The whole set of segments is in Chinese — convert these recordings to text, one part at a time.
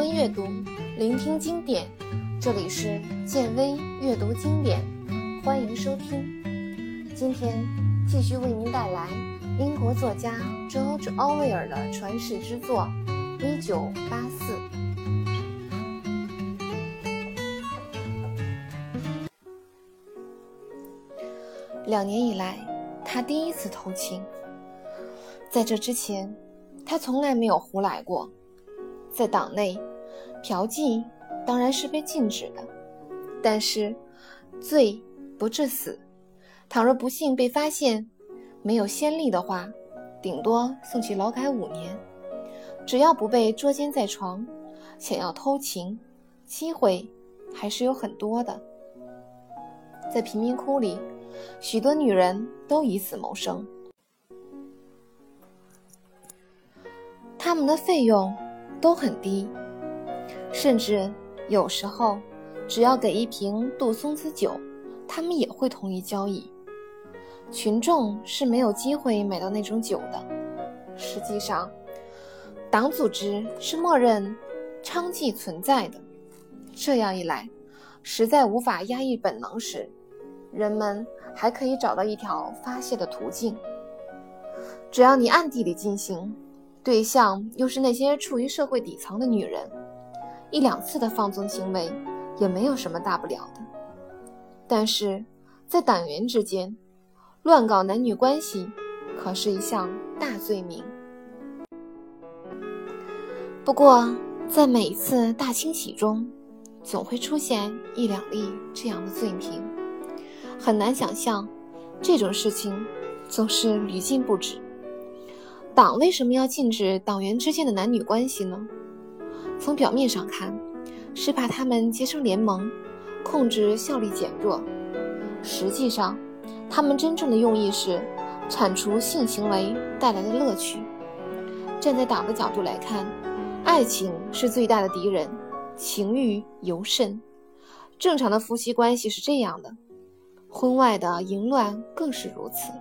温阅读，聆听经典。这里是建威阅读经典，欢迎收听。今天继续为您带来英国作家 George Orwell 的传世之作《一九八四》。两年以来，他第一次偷情。在这之前，他从来没有胡来过。在党内，嫖妓当然是被禁止的，但是罪不至死。倘若不幸被发现，没有先例的话，顶多送去劳改五年。只要不被捉奸在床，想要偷情，机会还是有很多的。在贫民窟里，许多女人都以此谋生，他们的费用。都很低，甚至有时候，只要给一瓶杜松子酒，他们也会同意交易。群众是没有机会买到那种酒的。实际上，党组织是默认娼妓存在的。这样一来，实在无法压抑本能时，人们还可以找到一条发泄的途径。只要你暗地里进行。对象又是那些处于社会底层的女人，一两次的放纵行为也没有什么大不了的。但是，在党员之间乱搞男女关系，可是一项大罪名。不过，在每一次大清洗中，总会出现一两例这样的罪名，很难想象，这种事情总是屡禁不止。党为什么要禁止党员之间的男女关系呢？从表面上看，是怕他们结成联盟，控制效率减弱。实际上，他们真正的用意是铲除性行为带来的乐趣。站在党的角度来看，爱情是最大的敌人，情欲尤甚。正常的夫妻关系是这样的，婚外的淫乱更是如此。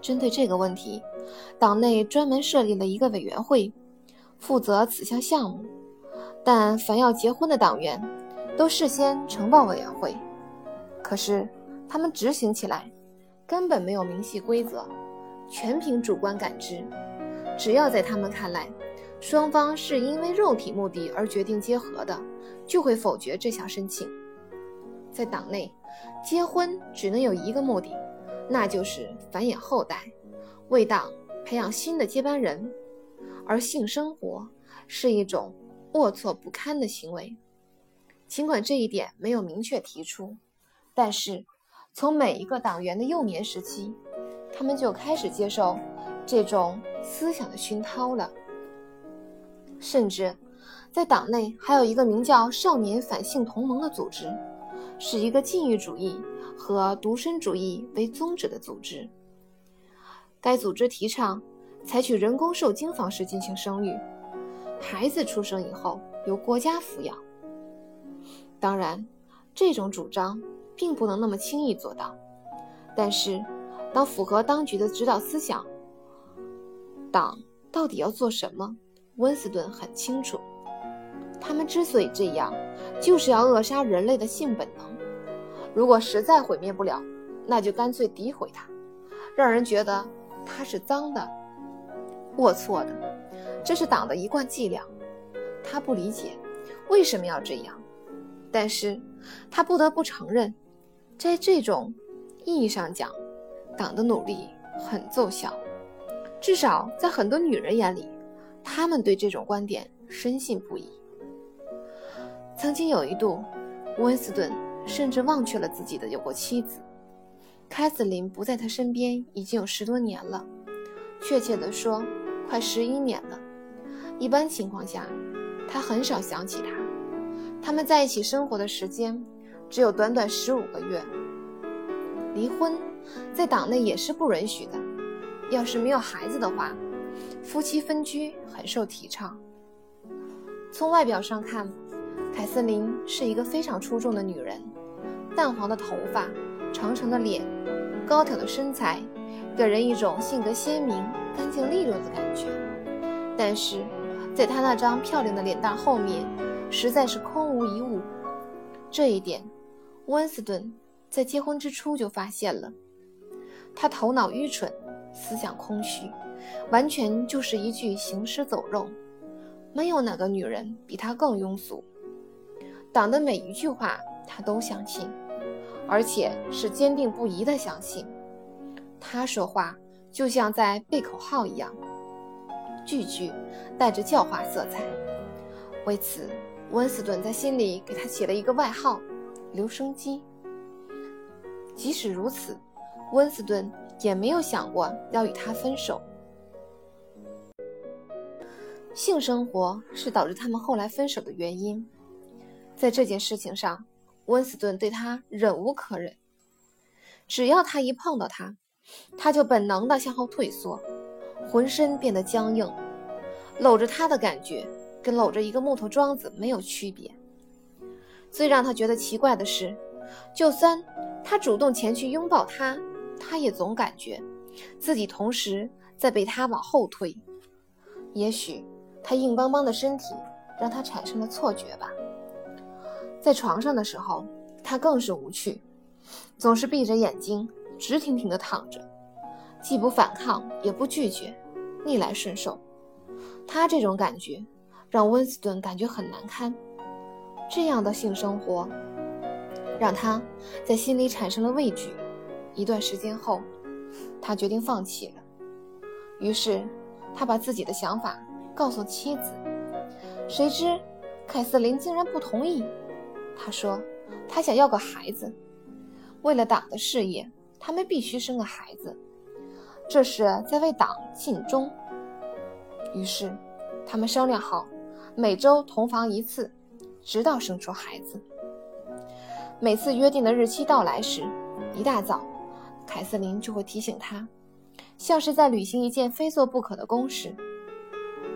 针对这个问题。党内专门设立了一个委员会，负责此项项目。但凡要结婚的党员，都事先呈报委员会。可是他们执行起来，根本没有明细规则，全凭主观感知。只要在他们看来，双方是因为肉体目的而决定结合的，就会否决这项申请。在党内，结婚只能有一个目的，那就是繁衍后代。为党培养新的接班人，而性生活是一种龌龊不堪的行为。尽管这一点没有明确提出，但是从每一个党员的幼年时期，他们就开始接受这种思想的熏陶了。甚至在党内还有一个名叫“少年反性同盟”的组织，是一个禁欲主义和独身主义为宗旨的组织。该组织提倡采取人工受精方式进行生育，孩子出生以后由国家抚养。当然，这种主张并不能那么轻易做到。但是，当符合当局的指导思想，党到底要做什么？温斯顿很清楚，他们之所以这样，就是要扼杀人类的性本能。如果实在毁灭不了，那就干脆诋毁它，让人觉得。他是脏的、龌龊的，这是党的一贯伎俩。他不理解为什么要这样，但是他不得不承认，在这种意义上讲，党的努力很奏效。至少在很多女人眼里，她们对这种观点深信不疑。曾经有一度，温斯顿甚至忘却了自己的有过妻子。凯瑟琳不在他身边已经有十多年了，确切地说，快十一年了。一般情况下，他很少想起她。他们在一起生活的时间只有短短十五个月。离婚在党内也是不允许的。要是没有孩子的话，夫妻分居很受提倡。从外表上看，凯瑟琳是一个非常出众的女人，淡黄的头发。长长的脸，高挑的身材，给人一种性格鲜明、干净利落的感觉。但是，在她那张漂亮的脸蛋后面，实在是空无一物。这一点，温斯顿在结婚之初就发现了。他头脑愚蠢，思想空虚，完全就是一具行尸走肉。没有哪个女人比他更庸俗。党的每一句话，他都相信，而且是坚定不移的相信。他说话就像在背口号一样，句句带着教化色彩。为此，温斯顿在心里给他起了一个外号——留声机。即使如此，温斯顿也没有想过要与他分手。性生活是导致他们后来分手的原因。在这件事情上，温斯顿对他忍无可忍。只要他一碰到他，他就本能地向后退缩，浑身变得僵硬。搂着他的感觉跟搂着一个木头桩子没有区别。最让他觉得奇怪的是，就算他主动前去拥抱他，他也总感觉自己同时在被他往后推。也许他硬邦邦的身体让他产生了错觉吧。在床上的时候，他更是无趣，总是闭着眼睛。直挺挺地躺着，既不反抗也不拒绝，逆来顺受。他这种感觉让温斯顿感觉很难堪。这样的性生活让他在心里产生了畏惧。一段时间后，他决定放弃了。于是他把自己的想法告诉妻子，谁知凯瑟琳竟然不同意。他说他想要个孩子，为了党的事业。他们必须生个孩子，这是在为党尽忠。于是，他们商量好，每周同房一次，直到生出孩子。每次约定的日期到来时，一大早，凯瑟琳就会提醒他，像是在履行一件非做不可的公事。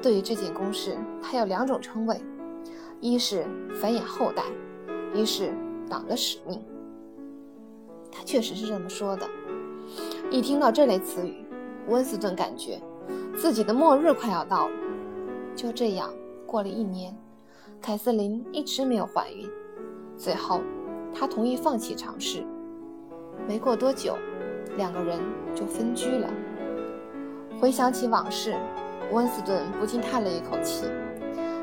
对于这件公事，他有两种称谓：一是繁衍后代，一是党的使命。他确实是这么说的。一听到这类词语，温斯顿感觉自己的末日快要到了。就这样过了一年，凯瑟琳一直没有怀孕。最后，他同意放弃尝试。没过多久，两个人就分居了。回想起往事，温斯顿不禁叹了一口气。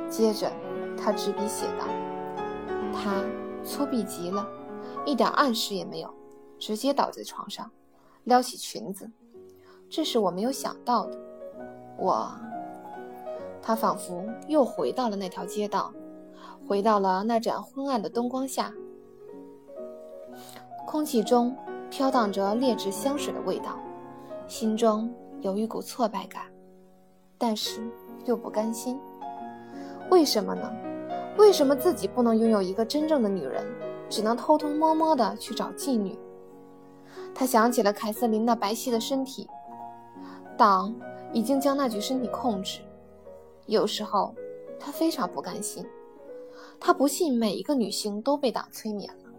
接着，他执笔写道：“他粗鄙极了，一点暗示也没有。”直接倒在床上，撩起裙子，这是我没有想到的。我，他仿佛又回到了那条街道，回到了那盏昏暗的灯光下，空气中飘荡着劣质香水的味道，心中有一股挫败感，但是又不甘心。为什么呢？为什么自己不能拥有一个真正的女人，只能偷偷摸摸的去找妓女？他想起了凯瑟琳那白皙的身体，党已经将那具身体控制。有时候，他非常不甘心。他不信每一个女性都被党催眠了，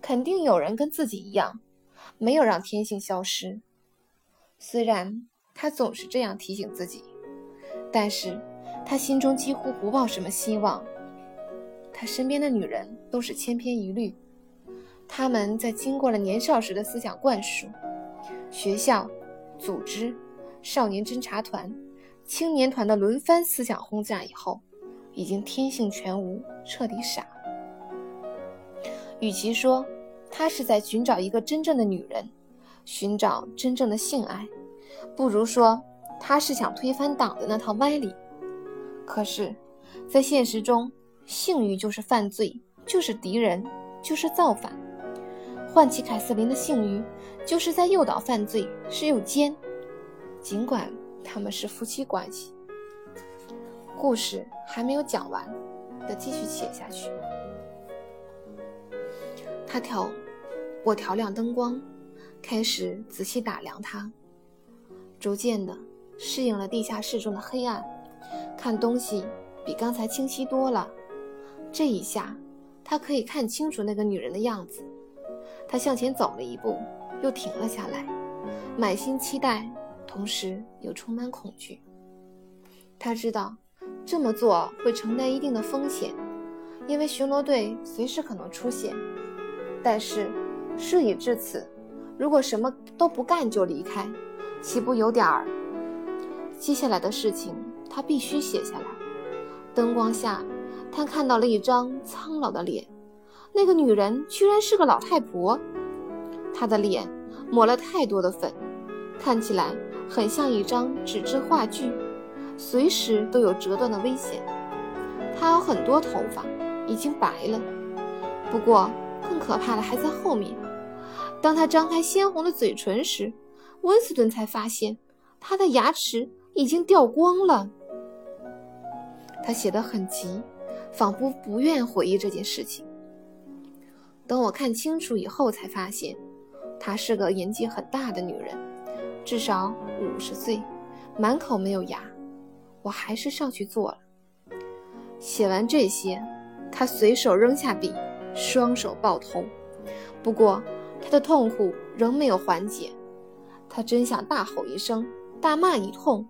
肯定有人跟自己一样，没有让天性消失。虽然他总是这样提醒自己，但是他心中几乎不抱什么希望。他身边的女人都是千篇一律。他们在经过了年少时的思想灌输，学校、组织、少年侦察团、青年团的轮番思想轰炸以后，已经天性全无，彻底傻。与其说他是在寻找一个真正的女人，寻找真正的性爱，不如说他是想推翻党的那套歪理。可是，在现实中，性欲就是犯罪，就是敌人，就是造反。唤起凯瑟琳的性欲，就是在诱导犯罪，是诱奸。尽管他们是夫妻关系，故事还没有讲完，得继续写下去。他调，我调亮灯光，开始仔细打量他，逐渐的适应了地下室中的黑暗，看东西比刚才清晰多了。这一下，他可以看清楚那个女人的样子。他向前走了一步，又停了下来，满心期待，同时又充满恐惧。他知道这么做会承担一定的风险，因为巡逻队随时可能出现。但是事已至此，如果什么都不干就离开，岂不有点儿？接下来的事情他必须写下来。灯光下，他看到了一张苍老的脸，那个女人居然是个老太婆。她的脸抹了太多的粉，看起来很像一张纸质画具，随时都有折断的危险。她有很多头发，已经白了。不过更可怕的还在后面。当她张开鲜红的嘴唇时，温斯顿才发现她的牙齿已经掉光了。他写得很急，仿佛不愿回忆这件事情。等我看清楚以后，才发现。她是个年纪很大的女人，至少五十岁，满口没有牙。我还是上去做了。写完这些，她随手扔下笔，双手抱头。不过，她的痛苦仍没有缓解。她真想大吼一声，大骂一通，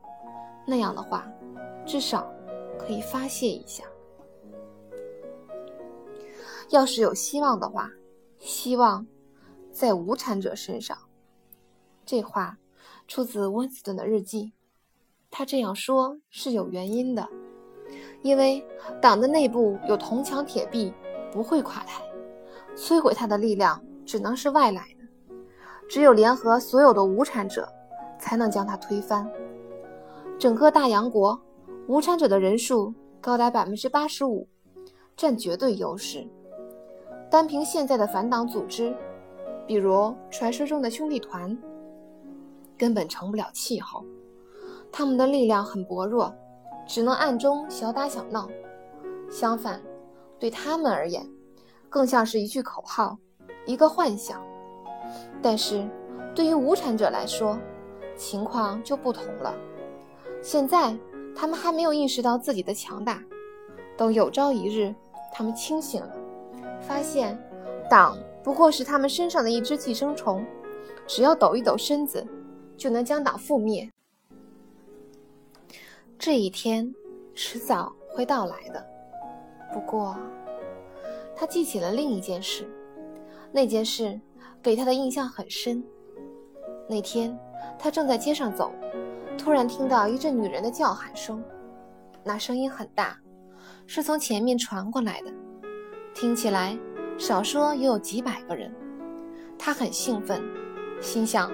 那样的话，至少可以发泄一下。要是有希望的话，希望。在无产者身上，这话出自温斯顿的日记。他这样说是有原因的，因为党的内部有铜墙铁壁，不会垮台，摧毁他的力量只能是外来的，只有联合所有的无产者，才能将他推翻。整个大洋国，无产者的人数高达百分之八十五，占绝对优势。单凭现在的反党组织。比如传说中的兄弟团，根本成不了气候。他们的力量很薄弱，只能暗中小打小闹。相反，对他们而言，更像是一句口号，一个幻想。但是，对于无产者来说，情况就不同了。现在，他们还没有意识到自己的强大。等有朝一日，他们清醒了，发现党。不过是他们身上的一只寄生虫，只要抖一抖身子，就能将党覆灭。这一天迟早会到来的。不过，他记起了另一件事，那件事给他的印象很深。那天他正在街上走，突然听到一阵女人的叫喊声，那声音很大，是从前面传过来的，听起来。少说也有几百个人，他很兴奋，心想：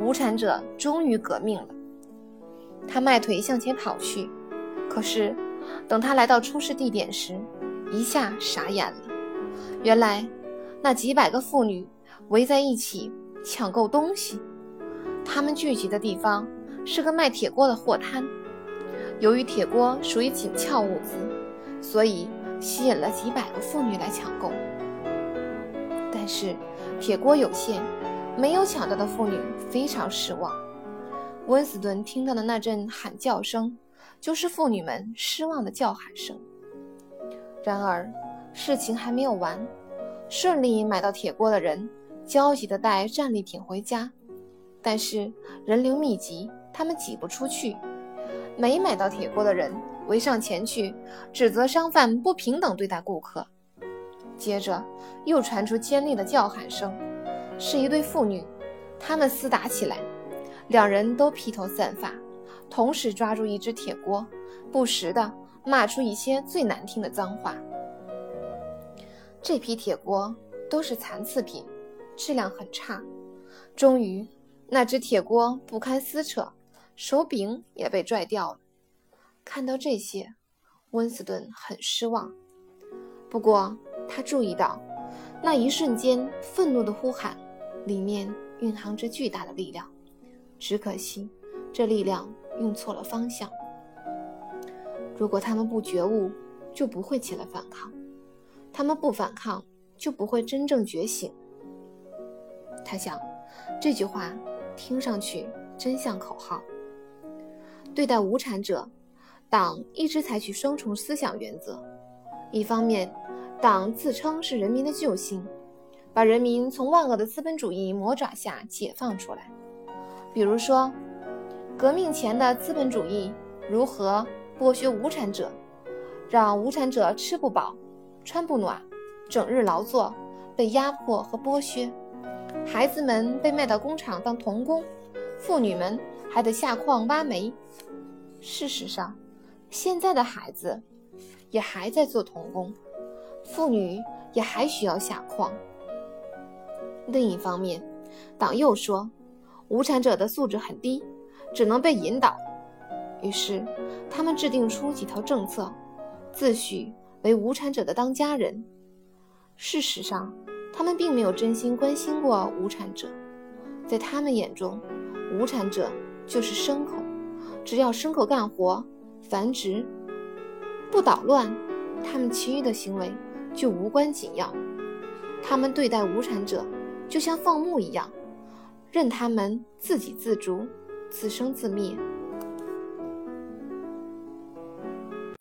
无产者终于革命了。他迈腿向前跑去，可是等他来到出事地点时，一下傻眼了。原来那几百个妇女围在一起抢购东西，他们聚集的地方是个卖铁锅的货摊。由于铁锅属于紧俏物资，所以吸引了几百个妇女来抢购。但是铁锅有限，没有抢到的妇女非常失望。温斯顿听到的那阵喊叫声，就是妇女们失望的叫喊声。然而事情还没有完，顺利买到铁锅的人焦急地带战利品回家，但是人流密集，他们挤不出去。没买到铁锅的人围上前去，指责商贩不平等对待顾客。接着又传出尖利的叫喊声，是一对妇女，他们厮打起来，两人都披头散发，同时抓住一只铁锅，不时地骂出一些最难听的脏话。这批铁锅都是残次品，质量很差。终于，那只铁锅不堪撕扯，手柄也被拽掉了。看到这些，温斯顿很失望。不过，他注意到，那一瞬间愤怒的呼喊，里面蕴含着巨大的力量。只可惜，这力量用错了方向。如果他们不觉悟，就不会起来反抗；他们不反抗，就不会真正觉醒。他想，这句话听上去真像口号。对待无产者，党一直采取双重思想原则：一方面，党自称是人民的救星，把人民从万恶的资本主义魔爪下解放出来。比如说，革命前的资本主义如何剥削无产者，让无产者吃不饱、穿不暖，整日劳作，被压迫和剥削。孩子们被卖到工厂当童工，妇女们还得下矿挖煤。事实上，现在的孩子也还在做童工，妇女也还需要下矿。另一方面，党又说，无产者的素质很低，只能被引导。于是，他们制定出几条政策，自诩为无产者的当家人。事实上，他们并没有真心关心过无产者，在他们眼中，无产者就是牲口，只要牲口干活、繁殖，不捣乱，他们其余的行为就无关紧要。他们对待无产者。就像放牧一样，任他们自给自足、自生自灭。